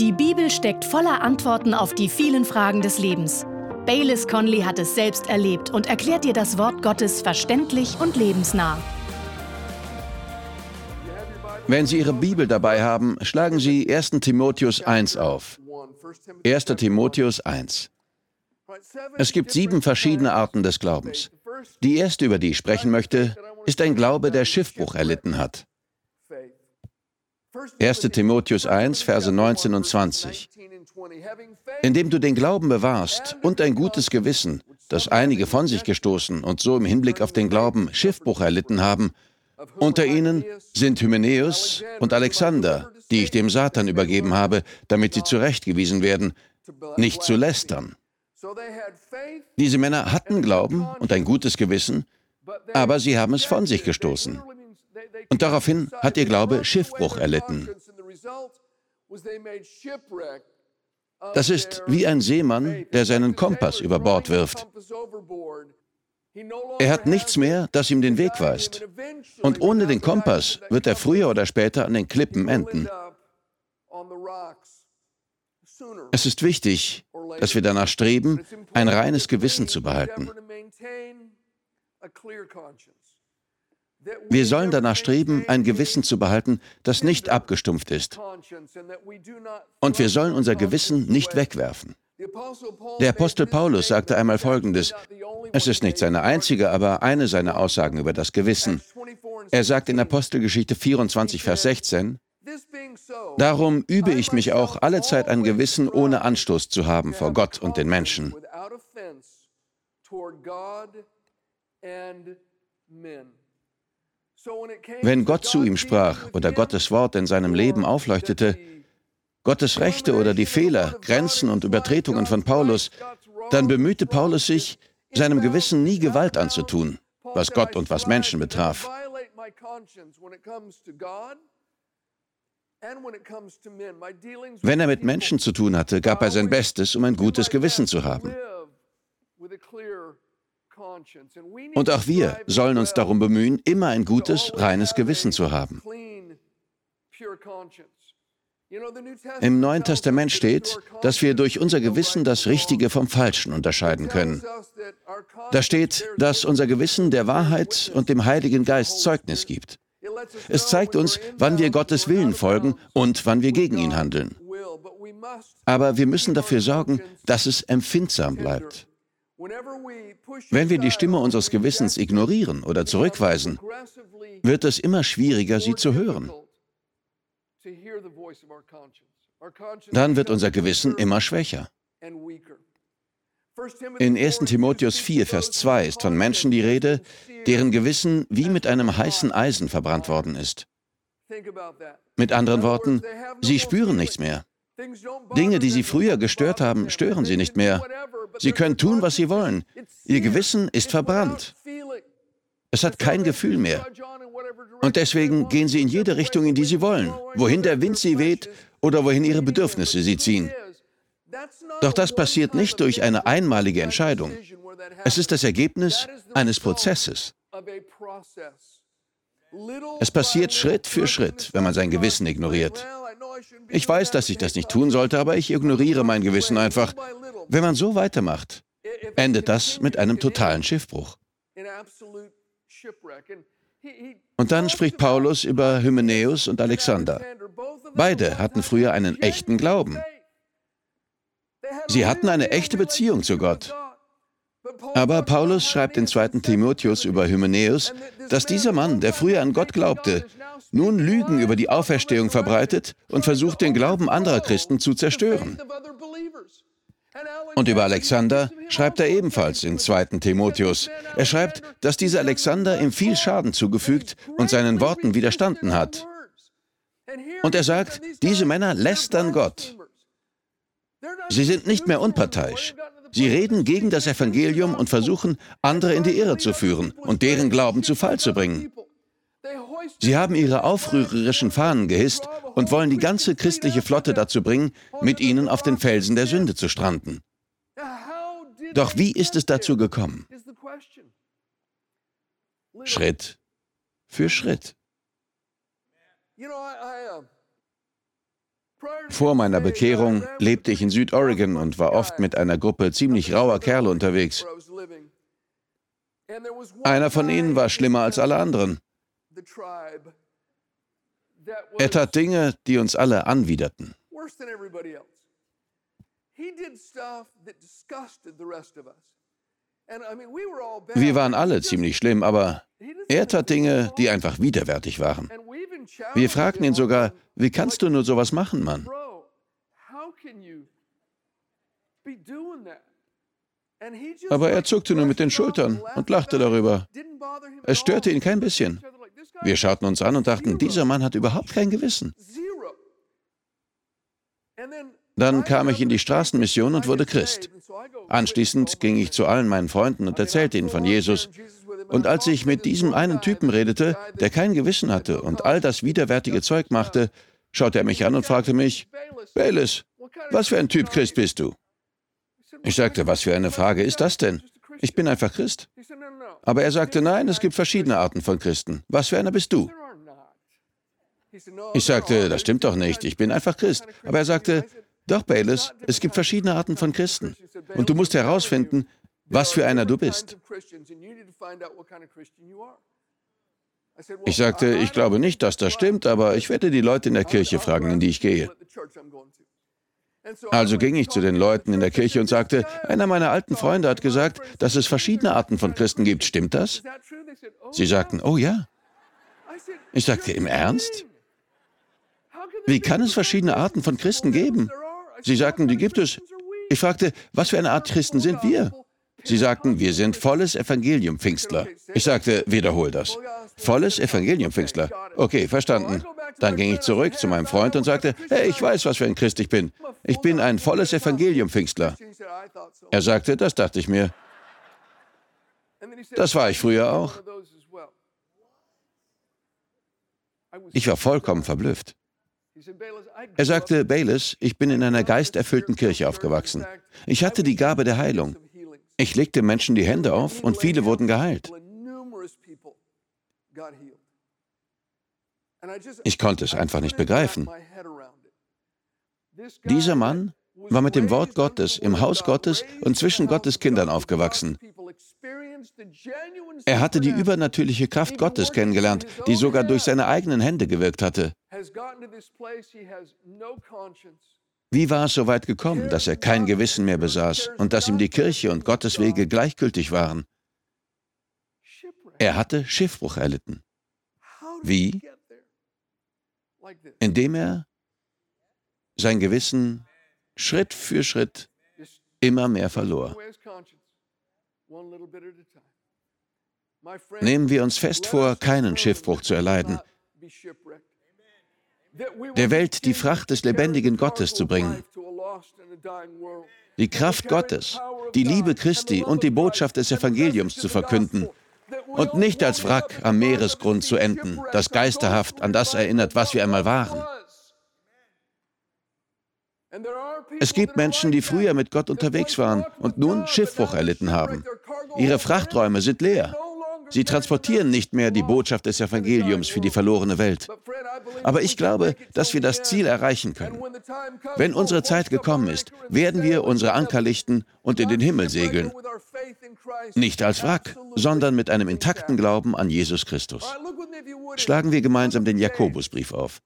Die Bibel steckt voller Antworten auf die vielen Fragen des Lebens. Baylis Conley hat es selbst erlebt und erklärt dir das Wort Gottes verständlich und lebensnah. Wenn Sie Ihre Bibel dabei haben, schlagen Sie 1. Timotheus 1 auf. 1. Timotheus 1. Es gibt sieben verschiedene Arten des Glaubens. Die erste, über die ich sprechen möchte, ist ein Glaube, der Schiffbruch erlitten hat. 1. Timotheus 1, Verse 19 und 20. Indem du den Glauben bewahrst und ein gutes Gewissen, das einige von sich gestoßen und so im Hinblick auf den Glauben Schiffbruch erlitten haben, unter ihnen sind Hymenäus und Alexander, die ich dem Satan übergeben habe, damit sie zurechtgewiesen werden, nicht zu lästern. Diese Männer hatten Glauben und ein gutes Gewissen, aber sie haben es von sich gestoßen. Und daraufhin hat ihr Glaube Schiffbruch erlitten. Das ist wie ein Seemann, der seinen Kompass über Bord wirft. Er hat nichts mehr, das ihm den Weg weist. Und ohne den Kompass wird er früher oder später an den Klippen enden. Es ist wichtig, dass wir danach streben, ein reines Gewissen zu behalten. Wir sollen danach streben, ein Gewissen zu behalten, das nicht abgestumpft ist. Und wir sollen unser Gewissen nicht wegwerfen. Der Apostel Paulus sagte einmal Folgendes. Es ist nicht seine einzige, aber eine seiner Aussagen über das Gewissen. Er sagt in Apostelgeschichte 24, Vers 16, Darum übe ich mich auch alle Zeit ein Gewissen ohne Anstoß zu haben vor Gott und den Menschen. Wenn Gott zu ihm sprach oder Gottes Wort in seinem Leben aufleuchtete, Gottes Rechte oder die Fehler, Grenzen und Übertretungen von Paulus, dann bemühte Paulus sich, seinem Gewissen nie Gewalt anzutun, was Gott und was Menschen betraf. Wenn er mit Menschen zu tun hatte, gab er sein Bestes, um ein gutes Gewissen zu haben. Und auch wir sollen uns darum bemühen, immer ein gutes, reines Gewissen zu haben. Im Neuen Testament steht, dass wir durch unser Gewissen das Richtige vom Falschen unterscheiden können. Da steht, dass unser Gewissen der Wahrheit und dem Heiligen Geist Zeugnis gibt. Es zeigt uns, wann wir Gottes Willen folgen und wann wir gegen ihn handeln. Aber wir müssen dafür sorgen, dass es empfindsam bleibt. Wenn wir die Stimme unseres Gewissens ignorieren oder zurückweisen, wird es immer schwieriger, sie zu hören. Dann wird unser Gewissen immer schwächer. In 1 Timotheus 4, Vers 2 ist von Menschen die Rede, deren Gewissen wie mit einem heißen Eisen verbrannt worden ist. Mit anderen Worten, sie spüren nichts mehr. Dinge, die sie früher gestört haben, stören sie nicht mehr. Sie können tun, was sie wollen. Ihr Gewissen ist verbrannt. Es hat kein Gefühl mehr. Und deswegen gehen sie in jede Richtung, in die sie wollen, wohin der Wind sie weht oder wohin ihre Bedürfnisse sie ziehen. Doch das passiert nicht durch eine einmalige Entscheidung. Es ist das Ergebnis eines Prozesses. Es passiert Schritt für Schritt, wenn man sein Gewissen ignoriert. Ich weiß, dass ich das nicht tun sollte, aber ich ignoriere mein Gewissen einfach. Wenn man so weitermacht, endet das mit einem totalen Schiffbruch. Und dann spricht Paulus über Hymenäus und Alexander. Beide hatten früher einen echten Glauben. Sie hatten eine echte Beziehung zu Gott. Aber Paulus schreibt in 2. Timotheus über Hymenäus, dass dieser Mann, der früher an Gott glaubte, nun Lügen über die Auferstehung verbreitet und versucht, den Glauben anderer Christen zu zerstören. Und über Alexander schreibt er ebenfalls in 2. Timotheus. Er schreibt, dass dieser Alexander ihm viel Schaden zugefügt und seinen Worten widerstanden hat. Und er sagt, diese Männer lästern Gott. Sie sind nicht mehr unparteiisch. Sie reden gegen das Evangelium und versuchen, andere in die Irre zu führen und deren Glauben zu Fall zu bringen. Sie haben ihre aufrührerischen Fahnen gehisst und wollen die ganze christliche Flotte dazu bringen, mit ihnen auf den Felsen der Sünde zu stranden. Doch wie ist es dazu gekommen? Schritt für Schritt. Vor meiner Bekehrung lebte ich in Südoregon und war oft mit einer Gruppe ziemlich rauer Kerle unterwegs. Einer von ihnen war schlimmer als alle anderen. Er tat Dinge, die uns alle anwiderten. Wir waren alle ziemlich schlimm, aber er tat Dinge, die einfach widerwärtig waren. Wir fragten ihn sogar, wie kannst du nur sowas machen, Mann? Aber er zuckte nur mit den Schultern und lachte darüber. Es störte ihn kein bisschen. Wir schauten uns an und dachten, dieser Mann hat überhaupt kein Gewissen. Dann kam ich in die Straßenmission und wurde Christ. Anschließend ging ich zu allen meinen Freunden und erzählte ihnen von Jesus. Und als ich mit diesem einen Typen redete, der kein Gewissen hatte und all das widerwärtige Zeug machte, schaute er mich an und fragte mich, Bayless, was für ein Typ Christ bist du? Ich sagte, was für eine Frage ist das denn? Ich bin einfach Christ. Aber er sagte, nein, es gibt verschiedene Arten von Christen. Was für einer bist du? Ich sagte, das stimmt doch nicht, ich bin einfach Christ. Aber er sagte, doch, Bayless, es gibt verschiedene Arten von Christen. Und du musst herausfinden, was für einer du bist. Ich sagte, ich glaube nicht, dass das stimmt, aber ich werde die Leute in der Kirche fragen, in die ich gehe. Also ging ich zu den Leuten in der Kirche und sagte, einer meiner alten Freunde hat gesagt, dass es verschiedene Arten von Christen gibt. Stimmt das? Sie sagten, oh ja. Ich sagte, im Ernst? Wie kann es verschiedene Arten von Christen geben? Sie sagten, die gibt es. Ich fragte, was für eine Art Christen sind wir? Sie sagten, wir sind volles Evangelium-Pfingstler. Ich sagte, wiederhol das. Volles Evangelium-Pfingstler. Okay, verstanden. Dann ging ich zurück zu meinem Freund und sagte, hey, ich weiß, was für ein Christ ich bin. Ich bin ein volles Evangelium-Pfingstler. Er sagte, das dachte ich mir. Das war ich früher auch. Ich war vollkommen verblüfft. Er sagte, Bayless, ich bin in einer geisterfüllten Kirche aufgewachsen. Ich hatte die Gabe der Heilung. Ich legte Menschen die Hände auf und viele wurden geheilt. Ich konnte es einfach nicht begreifen. Dieser Mann war mit dem Wort Gottes im Haus Gottes und zwischen Gottes Kindern aufgewachsen. Er hatte die übernatürliche Kraft Gottes kennengelernt, die sogar durch seine eigenen Hände gewirkt hatte. Wie war es so weit gekommen, dass er kein Gewissen mehr besaß und dass ihm die Kirche und Gottes Wege gleichgültig waren? Er hatte Schiffbruch erlitten. Wie? Indem er sein Gewissen Schritt für Schritt immer mehr verlor. Nehmen wir uns fest vor, keinen Schiffbruch zu erleiden, der Welt die Fracht des lebendigen Gottes zu bringen. Die Kraft Gottes, die Liebe Christi und die Botschaft des Evangeliums zu verkünden und nicht als Wrack am Meeresgrund zu enden, das geisterhaft an das erinnert, was wir einmal waren. Es gibt Menschen, die früher mit Gott unterwegs waren und nun Schiffbruch erlitten haben. Ihre Frachträume sind leer. Sie transportieren nicht mehr die Botschaft des Evangeliums für die verlorene Welt. Aber ich glaube, dass wir das Ziel erreichen können. Wenn unsere Zeit gekommen ist, werden wir unsere Anker lichten und in den Himmel segeln. Nicht als Wrack, sondern mit einem intakten Glauben an Jesus Christus. Schlagen wir gemeinsam den Jakobusbrief auf.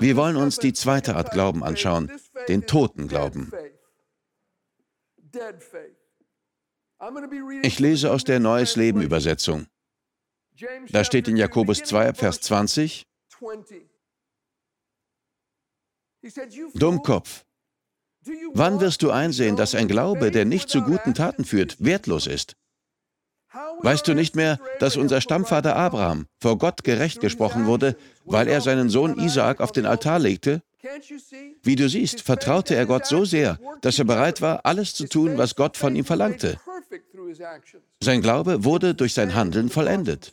Wir wollen uns die zweite Art Glauben anschauen, den toten Glauben. Ich lese aus der Neues Leben Übersetzung. Da steht in Jakobus 2, Vers 20, Dummkopf, wann wirst du einsehen, dass ein Glaube, der nicht zu guten Taten führt, wertlos ist? Weißt du nicht mehr, dass unser Stammvater Abraham vor Gott gerecht gesprochen wurde, weil er seinen Sohn Isaak auf den Altar legte? Wie du siehst, vertraute er Gott so sehr, dass er bereit war, alles zu tun, was Gott von ihm verlangte. Sein Glaube wurde durch sein Handeln vollendet.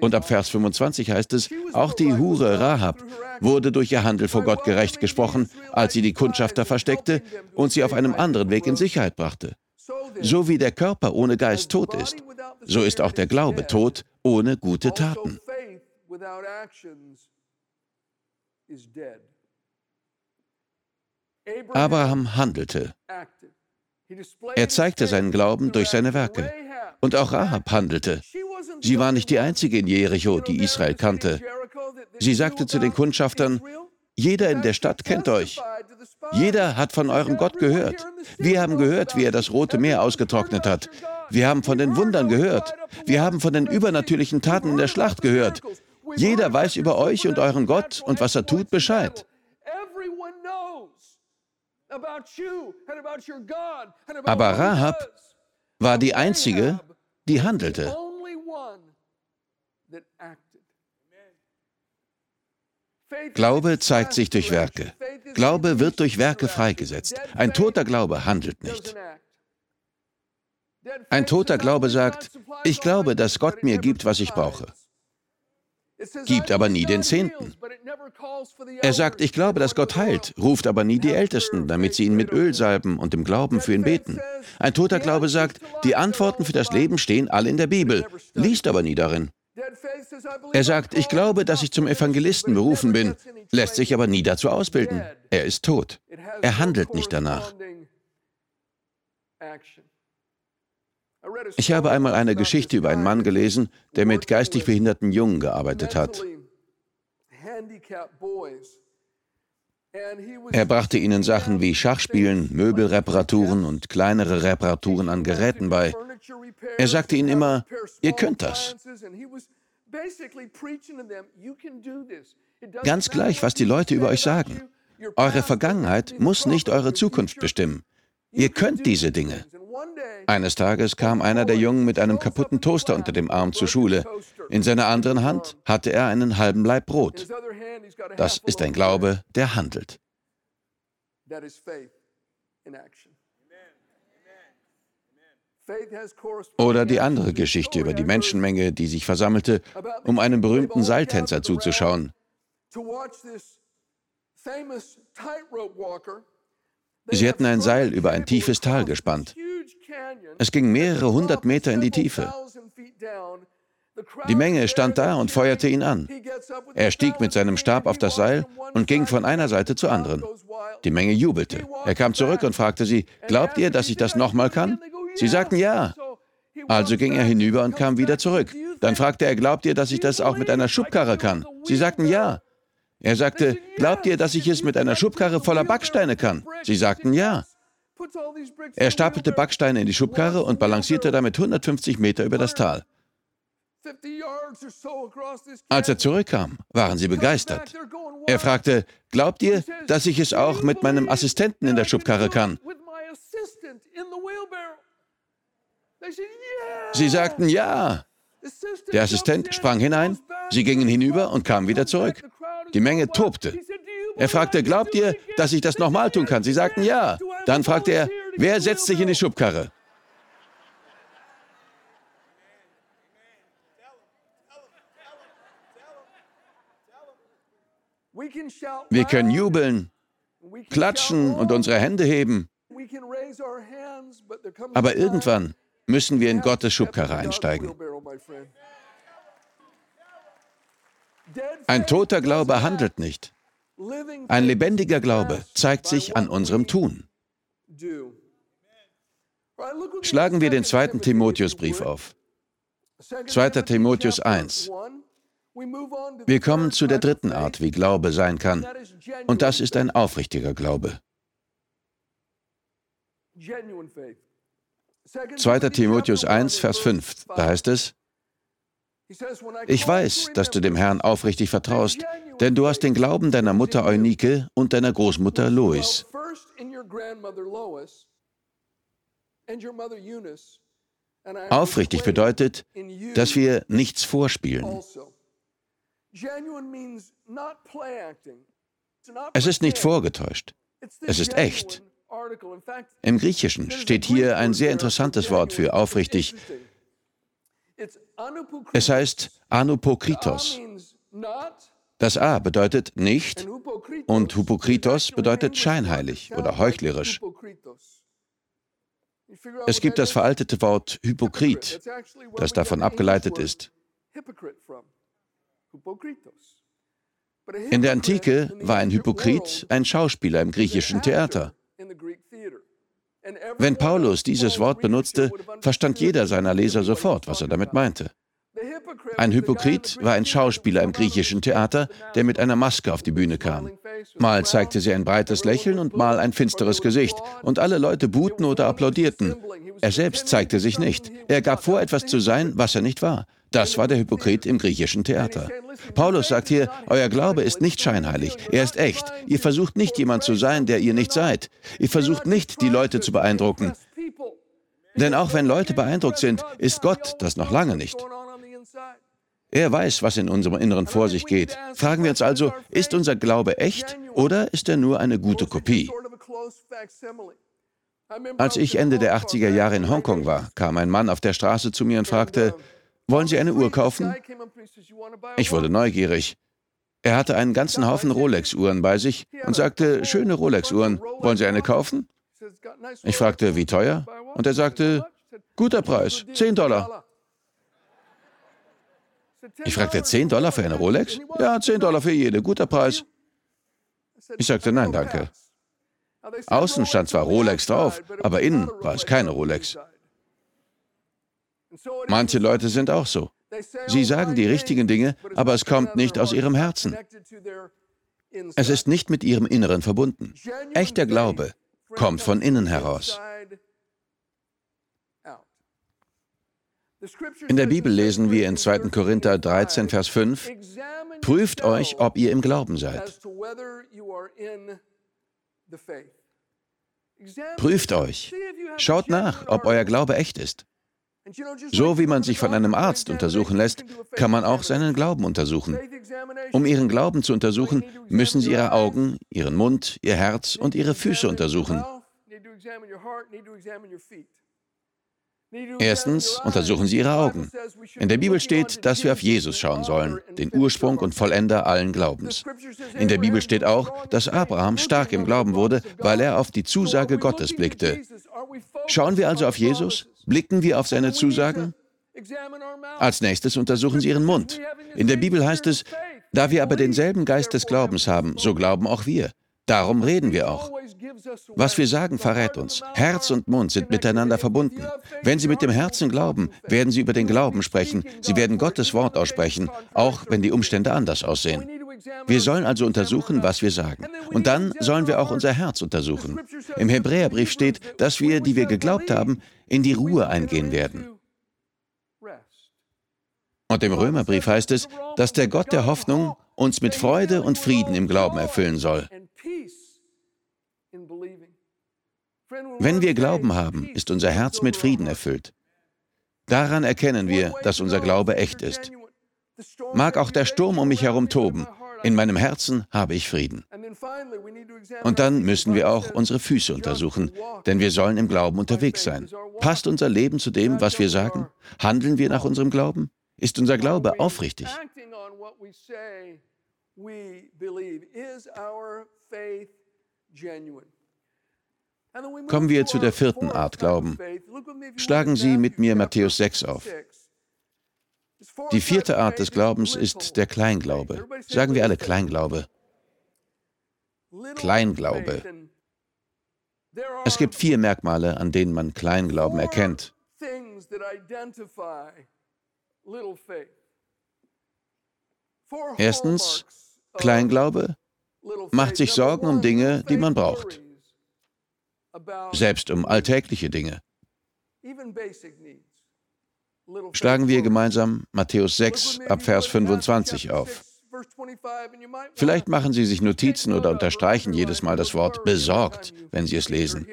Und ab Vers 25 heißt es, auch die Hure Rahab wurde durch ihr Handel vor Gott gerecht gesprochen, als sie die Kundschafter versteckte und sie auf einem anderen Weg in Sicherheit brachte. So wie der Körper ohne Geist tot ist, so ist auch der Glaube tot ohne gute Taten. Abraham handelte. Er zeigte seinen Glauben durch seine Werke. Und auch Rahab handelte. Sie war nicht die einzige in Jericho, die Israel kannte. Sie sagte zu den Kundschaftern, jeder in der Stadt kennt euch. Jeder hat von eurem Gott gehört. Wir haben gehört, wie er das Rote Meer ausgetrocknet hat. Wir haben von den Wundern gehört. Wir haben von den übernatürlichen Taten in der Schlacht gehört. Jeder weiß über euch und euren Gott und was er tut Bescheid. Aber Rahab war die einzige, die handelte. Glaube zeigt sich durch Werke. Glaube wird durch Werke freigesetzt. Ein toter Glaube handelt nicht. Ein toter Glaube sagt, ich glaube, dass Gott mir gibt, was ich brauche. Gibt aber nie den Zehnten. Er sagt, ich glaube, dass Gott heilt, ruft aber nie die Ältesten, damit sie ihn mit Öl salben und im Glauben für ihn beten. Ein toter Glaube sagt, die Antworten für das Leben stehen alle in der Bibel, liest aber nie darin. Er sagt, ich glaube, dass ich zum Evangelisten berufen bin, lässt sich aber nie dazu ausbilden. Er ist tot. Er handelt nicht danach. Ich habe einmal eine Geschichte über einen Mann gelesen, der mit geistig behinderten Jungen gearbeitet hat. Er brachte ihnen Sachen wie Schachspielen, Möbelreparaturen und kleinere Reparaturen an Geräten bei. Er sagte ihnen immer, ihr könnt das. Ganz gleich, was die Leute über euch sagen. Eure Vergangenheit muss nicht eure Zukunft bestimmen. Ihr könnt diese Dinge. Eines Tages kam einer der Jungen mit einem kaputten Toaster unter dem Arm zur Schule. In seiner anderen Hand hatte er einen halben Laib Brot. Das ist ein Glaube, der handelt. Oder die andere Geschichte über die Menschenmenge, die sich versammelte, um einem berühmten Seiltänzer zuzuschauen. Sie hatten ein Seil über ein tiefes Tal gespannt. Es ging mehrere hundert Meter in die Tiefe. Die Menge stand da und feuerte ihn an. Er stieg mit seinem Stab auf das Seil und ging von einer Seite zur anderen. Die Menge jubelte. Er kam zurück und fragte sie, glaubt ihr, dass ich das nochmal kann? Sie sagten ja. Also ging er hinüber und kam wieder zurück. Dann fragte er, glaubt ihr, dass ich das auch mit einer Schubkarre kann? Sie sagten ja. Er sagte, glaubt ihr, dass ich es mit einer Schubkarre voller Backsteine kann? Sie sagten ja. Er stapelte Backsteine in die Schubkarre und balancierte damit 150 Meter über das Tal. Als er zurückkam, waren sie begeistert. Er fragte, glaubt ihr, dass ich es auch mit meinem Assistenten in der Schubkarre kann? Sie sagten ja. Der Assistent sprang hinein, sie gingen hinüber und kamen wieder zurück. Die Menge tobte. Er fragte, glaubt ihr, dass ich das nochmal tun kann? Sie sagten ja. Dann fragte er, wer setzt sich in die Schubkarre? Wir können jubeln, klatschen und unsere Hände heben. Aber irgendwann müssen wir in Gottes Schubkarre einsteigen. Ein toter Glaube handelt nicht. Ein lebendiger Glaube zeigt sich an unserem Tun. Schlagen wir den zweiten Timotheusbrief auf. 2. Timotheus 1. Wir kommen zu der dritten Art, wie Glaube sein kann. Und das ist ein aufrichtiger Glaube. 2. Timotheus 1, Vers 5, da heißt es, ich weiß, dass du dem Herrn aufrichtig vertraust, denn du hast den Glauben deiner Mutter Eunike und deiner Großmutter Lois. Aufrichtig bedeutet, dass wir nichts vorspielen. Es ist nicht vorgetäuscht. Es ist echt. Im Griechischen steht hier ein sehr interessantes Wort für aufrichtig. Es heißt Anupokritos. Das A bedeutet nicht und Hypokritos bedeutet scheinheilig oder heuchlerisch. Es gibt das veraltete Wort Hypokrit, das davon abgeleitet ist. In der Antike war ein Hypokrit ein Schauspieler im griechischen Theater. Wenn Paulus dieses Wort benutzte, verstand jeder seiner Leser sofort, was er damit meinte. Ein Hypokrit war ein Schauspieler im griechischen Theater, der mit einer Maske auf die Bühne kam. Mal zeigte sie ein breites Lächeln und mal ein finsteres Gesicht, und alle Leute buhten oder applaudierten. Er selbst zeigte sich nicht. Er gab vor, etwas zu sein, was er nicht war. Das war der Hypokrit im griechischen Theater. Paulus sagt hier, euer Glaube ist nicht scheinheilig, er ist echt. Ihr versucht nicht jemand zu sein, der ihr nicht seid. Ihr versucht nicht, die Leute zu beeindrucken. Denn auch wenn Leute beeindruckt sind, ist Gott das noch lange nicht. Er weiß, was in unserem Inneren vor sich geht. Fragen wir uns also, ist unser Glaube echt oder ist er nur eine gute Kopie? Als ich Ende der 80er Jahre in Hongkong war, kam ein Mann auf der Straße zu mir und fragte, wollen Sie eine Uhr kaufen? Ich wurde neugierig. Er hatte einen ganzen Haufen Rolex-Uhren bei sich und sagte, schöne Rolex-Uhren, wollen Sie eine kaufen? Ich fragte, wie teuer? Und er sagte, guter Preis, 10 Dollar. Ich fragte, 10 Dollar für eine Rolex? Ja, 10 Dollar für jede, guter Preis. Ich sagte, nein, danke. Außen stand zwar Rolex drauf, aber innen war es keine Rolex. Manche Leute sind auch so. Sie sagen die richtigen Dinge, aber es kommt nicht aus ihrem Herzen. Es ist nicht mit ihrem Inneren verbunden. Echter Glaube kommt von innen heraus. In der Bibel lesen wir in 2. Korinther 13, Vers 5, Prüft euch, ob ihr im Glauben seid. Prüft euch. Schaut nach, ob euer Glaube echt ist. So wie man sich von einem Arzt untersuchen lässt, kann man auch seinen Glauben untersuchen. Um ihren Glauben zu untersuchen, müssen sie ihre Augen, ihren Mund, ihr Herz und ihre Füße untersuchen. Erstens untersuchen Sie Ihre Augen. In der Bibel steht, dass wir auf Jesus schauen sollen, den Ursprung und Vollender allen Glaubens. In der Bibel steht auch, dass Abraham stark im Glauben wurde, weil er auf die Zusage Gottes blickte. Schauen wir also auf Jesus? Blicken wir auf seine Zusagen? Als nächstes untersuchen Sie Ihren Mund. In der Bibel heißt es, da wir aber denselben Geist des Glaubens haben, so glauben auch wir. Darum reden wir auch. Was wir sagen, verrät uns. Herz und Mund sind miteinander verbunden. Wenn Sie mit dem Herzen glauben, werden Sie über den Glauben sprechen. Sie werden Gottes Wort aussprechen, auch wenn die Umstände anders aussehen. Wir sollen also untersuchen, was wir sagen. Und dann sollen wir auch unser Herz untersuchen. Im Hebräerbrief steht, dass wir, die wir geglaubt haben, in die Ruhe eingehen werden. Und im Römerbrief heißt es, dass der Gott der Hoffnung uns mit Freude und Frieden im Glauben erfüllen soll. Wenn wir Glauben haben, ist unser Herz mit Frieden erfüllt. Daran erkennen wir, dass unser Glaube echt ist. Mag auch der Sturm um mich herum toben, in meinem Herzen habe ich Frieden. Und dann müssen wir auch unsere Füße untersuchen, denn wir sollen im Glauben unterwegs sein. Passt unser Leben zu dem, was wir sagen? Handeln wir nach unserem Glauben? Ist unser Glaube aufrichtig? Kommen wir zu der vierten Art Glauben. Schlagen Sie mit mir Matthäus 6 auf. Die vierte Art des Glaubens ist der Kleinglaube. Sagen wir alle Kleinglaube. Kleinglaube. Es gibt vier Merkmale, an denen man Kleinglauben erkennt. Erstens, Kleinglaube macht sich Sorgen um Dinge, die man braucht selbst um alltägliche Dinge. Schlagen wir gemeinsam Matthäus 6 ab Vers 25 auf. Vielleicht machen Sie sich Notizen oder unterstreichen jedes Mal das Wort besorgt, wenn Sie es lesen.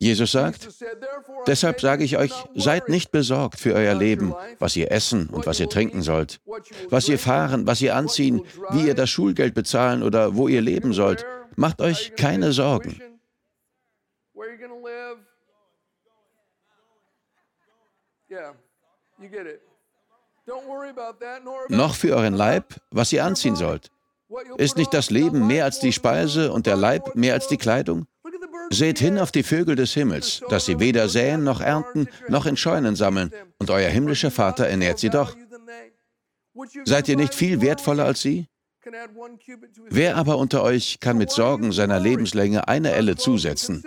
Jesus sagt, deshalb sage ich euch, seid nicht besorgt für euer Leben, was ihr essen und was ihr trinken sollt, was ihr fahren, was ihr anziehen, wie ihr das Schulgeld bezahlen oder wo ihr leben sollt. Macht euch keine Sorgen. Noch für euren Leib, was ihr anziehen sollt. Ist nicht das Leben mehr als die Speise und der Leib mehr als die Kleidung? Seht hin auf die Vögel des Himmels, dass sie weder säen noch ernten, noch in Scheunen sammeln, und euer himmlischer Vater ernährt sie doch. Seid ihr nicht viel wertvoller als sie? Wer aber unter euch kann mit Sorgen seiner Lebenslänge eine Elle zusetzen?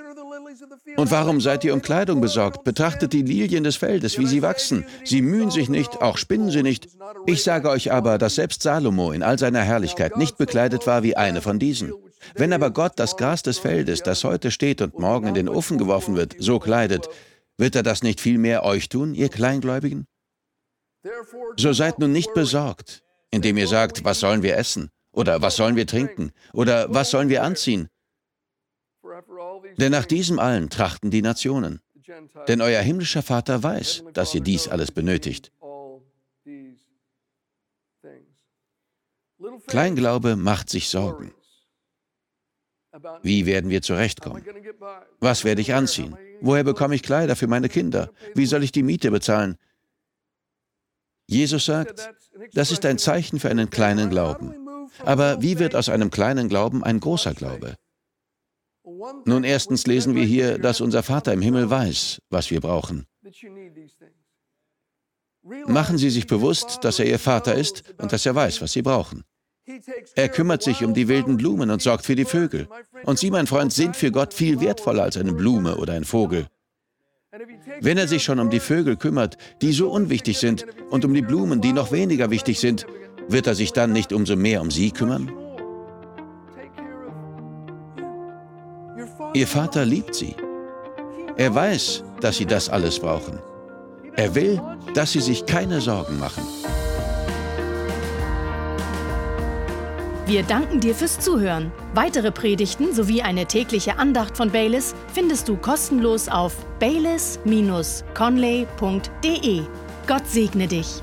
Und warum seid ihr um Kleidung besorgt? Betrachtet die Lilien des Feldes, wie sie wachsen. Sie mühen sich nicht, auch spinnen sie nicht. Ich sage euch aber, dass selbst Salomo in all seiner Herrlichkeit nicht bekleidet war wie eine von diesen. Wenn aber Gott das Gras des Feldes, das heute steht und morgen in den Ofen geworfen wird, so kleidet, wird er das nicht viel mehr euch tun, ihr Kleingläubigen? So seid nun nicht besorgt, indem ihr sagt, was sollen wir essen? Oder was sollen wir trinken? Oder was sollen wir anziehen? Denn nach diesem allen trachten die Nationen. Denn euer himmlischer Vater weiß, dass ihr dies alles benötigt. Kleinglaube macht sich Sorgen. Wie werden wir zurechtkommen? Was werde ich anziehen? Woher bekomme ich Kleider für meine Kinder? Wie soll ich die Miete bezahlen? Jesus sagt, das ist ein Zeichen für einen kleinen Glauben. Aber wie wird aus einem kleinen Glauben ein großer Glaube? Nun, erstens lesen wir hier, dass unser Vater im Himmel weiß, was wir brauchen. Machen Sie sich bewusst, dass er Ihr Vater ist und dass er weiß, was Sie brauchen. Er kümmert sich um die wilden Blumen und sorgt für die Vögel. Und Sie, mein Freund, sind für Gott viel wertvoller als eine Blume oder ein Vogel. Wenn er sich schon um die Vögel kümmert, die so unwichtig sind, und um die Blumen, die noch weniger wichtig sind, wird er sich dann nicht umso mehr um sie kümmern? Ihr Vater liebt sie. Er weiß, dass sie das alles brauchen. Er will, dass sie sich keine Sorgen machen. Wir danken dir fürs Zuhören. Weitere Predigten sowie eine tägliche Andacht von Baylis findest du kostenlos auf baylis-conley.de. Gott segne dich.